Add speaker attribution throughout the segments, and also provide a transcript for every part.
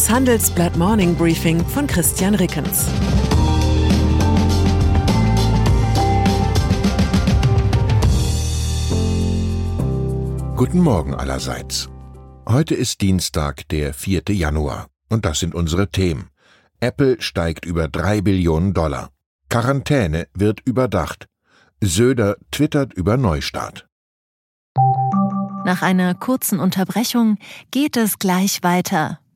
Speaker 1: Das Handelsblatt Morning Briefing von Christian Rickens.
Speaker 2: Guten Morgen allerseits. Heute ist Dienstag, der 4. Januar. Und das sind unsere Themen. Apple steigt über drei Billionen Dollar. Quarantäne wird überdacht. Söder twittert über Neustart.
Speaker 3: Nach einer kurzen Unterbrechung geht es gleich weiter.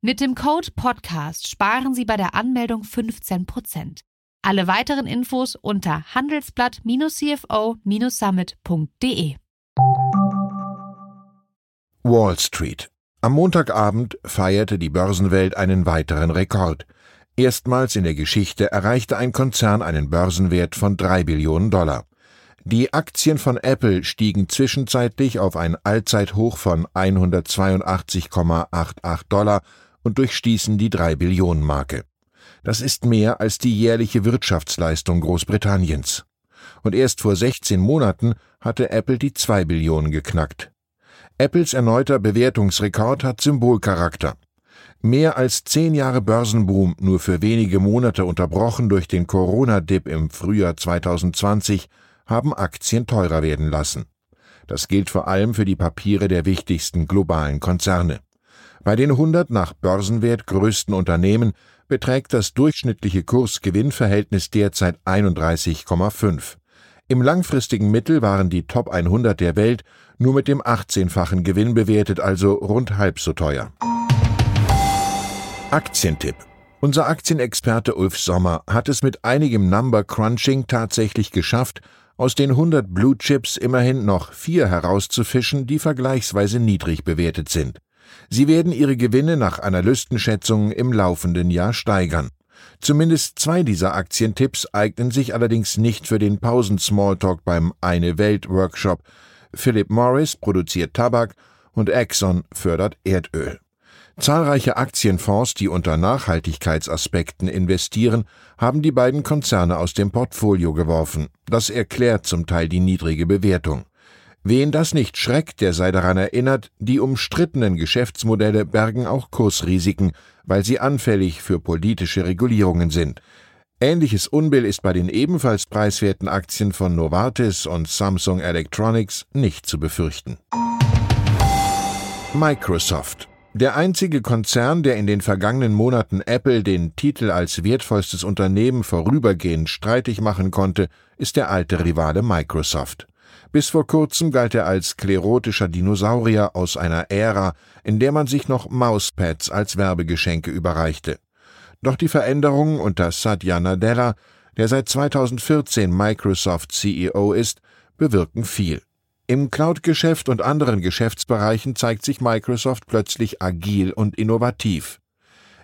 Speaker 4: Mit dem Code Podcast sparen Sie bei der Anmeldung 15%. Alle weiteren Infos unter handelsblatt-cfo-summit.de.
Speaker 2: Wall Street. Am Montagabend feierte die Börsenwelt einen weiteren Rekord. Erstmals in der Geschichte erreichte ein Konzern einen Börsenwert von drei Billionen Dollar. Die Aktien von Apple stiegen zwischenzeitlich auf ein Allzeithoch von 182,88 Dollar und durchstießen die 3 Billionen Marke. Das ist mehr als die jährliche Wirtschaftsleistung Großbritanniens. Und erst vor 16 Monaten hatte Apple die 2 Billionen geknackt. Apples erneuter Bewertungsrekord hat Symbolcharakter. Mehr als zehn Jahre Börsenboom nur für wenige Monate unterbrochen durch den Corona-Dip im Frühjahr 2020 haben Aktien teurer werden lassen. Das gilt vor allem für die Papiere der wichtigsten globalen Konzerne. Bei den 100 nach Börsenwert größten Unternehmen beträgt das durchschnittliche Kurs-Gewinn-Verhältnis derzeit 31,5. Im langfristigen Mittel waren die Top 100 der Welt nur mit dem 18-fachen Gewinn bewertet, also rund halb so teuer. Aktientipp. Unser Aktienexperte Ulf Sommer hat es mit einigem Number Crunching tatsächlich geschafft, aus den 100 Blue Chips immerhin noch vier herauszufischen, die vergleichsweise niedrig bewertet sind. Sie werden ihre Gewinne nach Analystenschätzungen im laufenden Jahr steigern. Zumindest zwei dieser Aktientipps eignen sich allerdings nicht für den Pausen-Smalltalk beim Eine Welt Workshop. Philip Morris produziert Tabak und Exxon fördert Erdöl. Zahlreiche Aktienfonds, die unter Nachhaltigkeitsaspekten investieren, haben die beiden Konzerne aus dem Portfolio geworfen. Das erklärt zum Teil die niedrige Bewertung. Wen das nicht schreckt, der sei daran erinnert, die umstrittenen Geschäftsmodelle bergen auch Kursrisiken, weil sie anfällig für politische Regulierungen sind. Ähnliches Unbill ist bei den ebenfalls preiswerten Aktien von Novartis und Samsung Electronics nicht zu befürchten. Microsoft der einzige Konzern, der in den vergangenen Monaten Apple den Titel als wertvollstes Unternehmen vorübergehend streitig machen konnte, ist der alte Rivale Microsoft. Bis vor kurzem galt er als sklerotischer Dinosaurier aus einer Ära, in der man sich noch Mauspads als Werbegeschenke überreichte. Doch die Veränderungen unter Satya Nadella, der seit 2014 Microsoft CEO ist, bewirken viel. Im Cloud-Geschäft und anderen Geschäftsbereichen zeigt sich Microsoft plötzlich agil und innovativ.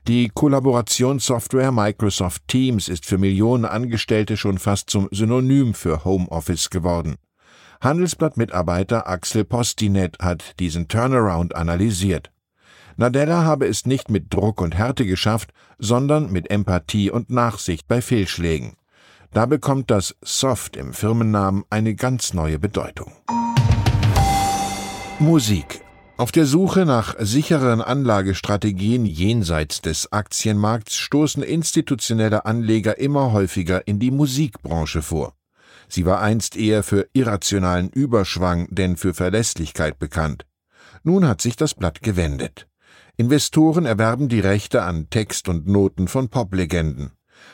Speaker 2: Die Kollaborationssoftware Microsoft Teams ist für Millionen Angestellte schon fast zum Synonym für Homeoffice geworden. Handelsblatt-Mitarbeiter Axel Postinet hat diesen Turnaround analysiert. Nadella habe es nicht mit Druck und Härte geschafft, sondern mit Empathie und Nachsicht bei Fehlschlägen. Da bekommt das Soft im Firmennamen eine ganz neue Bedeutung. Musik. Auf der Suche nach sicheren Anlagestrategien jenseits des Aktienmarkts stoßen institutionelle Anleger immer häufiger in die Musikbranche vor. Sie war einst eher für irrationalen Überschwang denn für Verlässlichkeit bekannt. Nun hat sich das Blatt gewendet. Investoren erwerben die Rechte an Text und Noten von Poplegenden.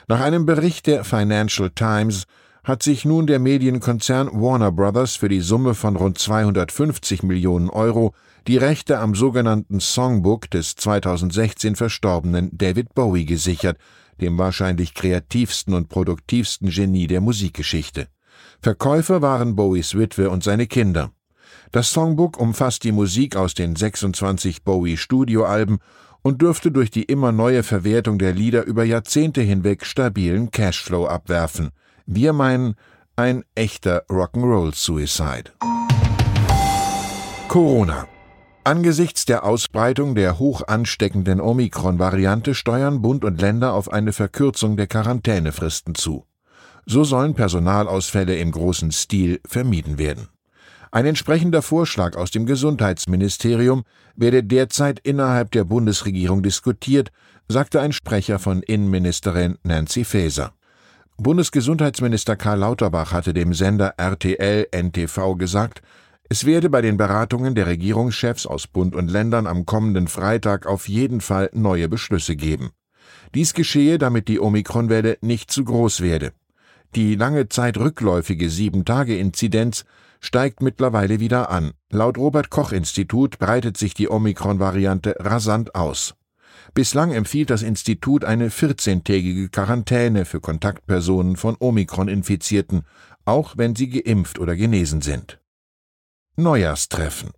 Speaker 2: Nach einem Bericht der Financial Times hat sich nun der Medienkonzern Warner Brothers für die Summe von rund 250 Millionen Euro die Rechte am sogenannten Songbook des 2016 verstorbenen David Bowie gesichert, dem wahrscheinlich kreativsten und produktivsten Genie der Musikgeschichte. Verkäufer waren Bowies Witwe und seine Kinder. Das Songbook umfasst die Musik aus den 26 Bowie-Studioalben und dürfte durch die immer neue Verwertung der Lieder über Jahrzehnte hinweg stabilen Cashflow abwerfen. Wir meinen, ein echter Rock'n'Roll-Suicide. Corona. Angesichts der Ausbreitung der hoch ansteckenden Omikron-Variante steuern Bund und Länder auf eine Verkürzung der Quarantänefristen zu. So sollen Personalausfälle im großen Stil vermieden werden. Ein entsprechender Vorschlag aus dem Gesundheitsministerium werde derzeit innerhalb der Bundesregierung diskutiert, sagte ein Sprecher von Innenministerin Nancy Faeser. Bundesgesundheitsminister Karl Lauterbach hatte dem Sender RTL NTV gesagt, es werde bei den Beratungen der Regierungschefs aus Bund und Ländern am kommenden Freitag auf jeden Fall neue Beschlüsse geben. Dies geschehe, damit die Omikronwelle nicht zu groß werde. Die lange Zeit rückläufige Sieben-Tage-Inzidenz steigt mittlerweile wieder an. Laut Robert Koch Institut breitet sich die Omikron-Variante rasant aus. Bislang empfiehlt das Institut eine 14-tägige Quarantäne für Kontaktpersonen von Omikron-Infizierten, auch wenn sie geimpft oder genesen sind. Neujahrstreffen.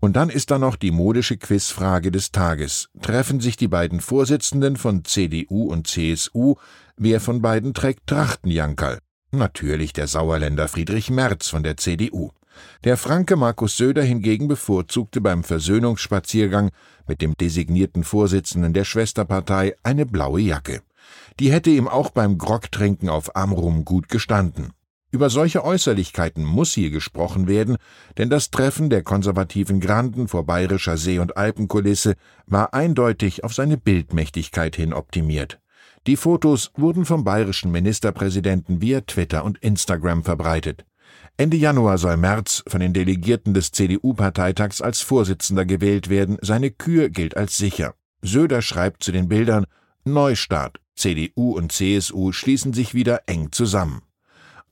Speaker 2: Und dann ist da noch die modische Quizfrage des Tages. Treffen sich die beiden Vorsitzenden von CDU und CSU? Wer von beiden trägt Trachtenjankerl? Natürlich der Sauerländer Friedrich Merz von der CDU. Der Franke Markus Söder hingegen bevorzugte beim Versöhnungsspaziergang mit dem designierten Vorsitzenden der Schwesterpartei eine blaue Jacke. Die hätte ihm auch beim Grogtrinken auf Amrum gut gestanden. Über solche Äußerlichkeiten muss hier gesprochen werden, denn das Treffen der konservativen Granden vor bayerischer See- und Alpenkulisse war eindeutig auf seine Bildmächtigkeit hin optimiert. Die Fotos wurden vom bayerischen Ministerpräsidenten via Twitter und Instagram verbreitet. Ende Januar soll Merz von den Delegierten des CDU-Parteitags als Vorsitzender gewählt werden. Seine Kür gilt als sicher. Söder schreibt zu den Bildern Neustart. CDU und CSU schließen sich wieder eng zusammen.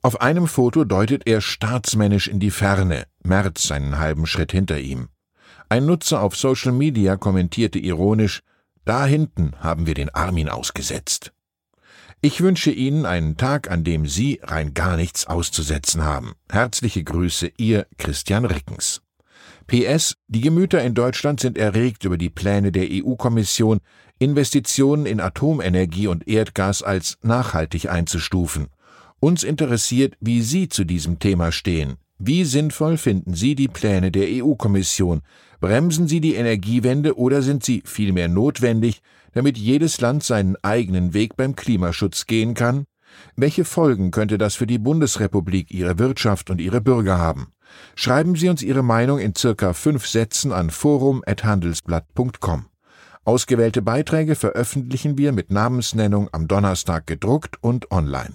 Speaker 2: Auf einem Foto deutet er staatsmännisch in die Ferne, Merz einen halben Schritt hinter ihm. Ein Nutzer auf Social Media kommentierte ironisch, da hinten haben wir den Armin ausgesetzt. Ich wünsche Ihnen einen Tag, an dem Sie rein gar nichts auszusetzen haben. Herzliche Grüße, Ihr Christian Rickens. PS, die Gemüter in Deutschland sind erregt über die Pläne der EU-Kommission, Investitionen in Atomenergie und Erdgas als nachhaltig einzustufen. Uns interessiert, wie Sie zu diesem Thema stehen. Wie sinnvoll finden Sie die Pläne der EU-Kommission? Bremsen Sie die Energiewende oder sind sie vielmehr notwendig, damit jedes Land seinen eigenen Weg beim Klimaschutz gehen kann? Welche Folgen könnte das für die Bundesrepublik, ihre Wirtschaft und ihre Bürger haben? Schreiben Sie uns Ihre Meinung in circa fünf Sätzen an forum.handelsblatt.com. Ausgewählte Beiträge veröffentlichen wir mit Namensnennung am Donnerstag gedruckt und online.